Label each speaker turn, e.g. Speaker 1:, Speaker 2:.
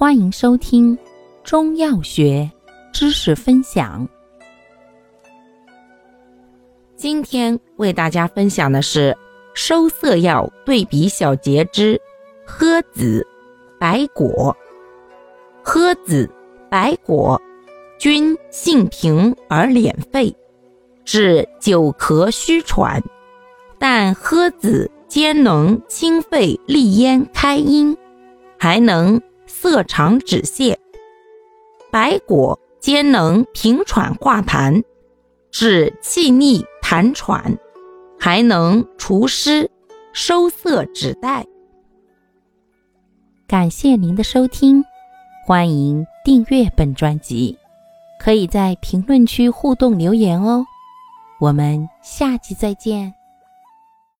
Speaker 1: 欢迎收听中药学知识分享。今天为大家分享的是收涩药对比小节之诃子、白果。诃子、白果均性平而敛肺，治久咳虚喘，但诃子兼能清肺利咽开阴，还能色肠止泻；白果兼能平喘化痰，治气逆痰喘，还能除湿收涩止带。感谢您的收听。欢迎订阅本专辑，可以在评论区互动留言哦。我们下期再见。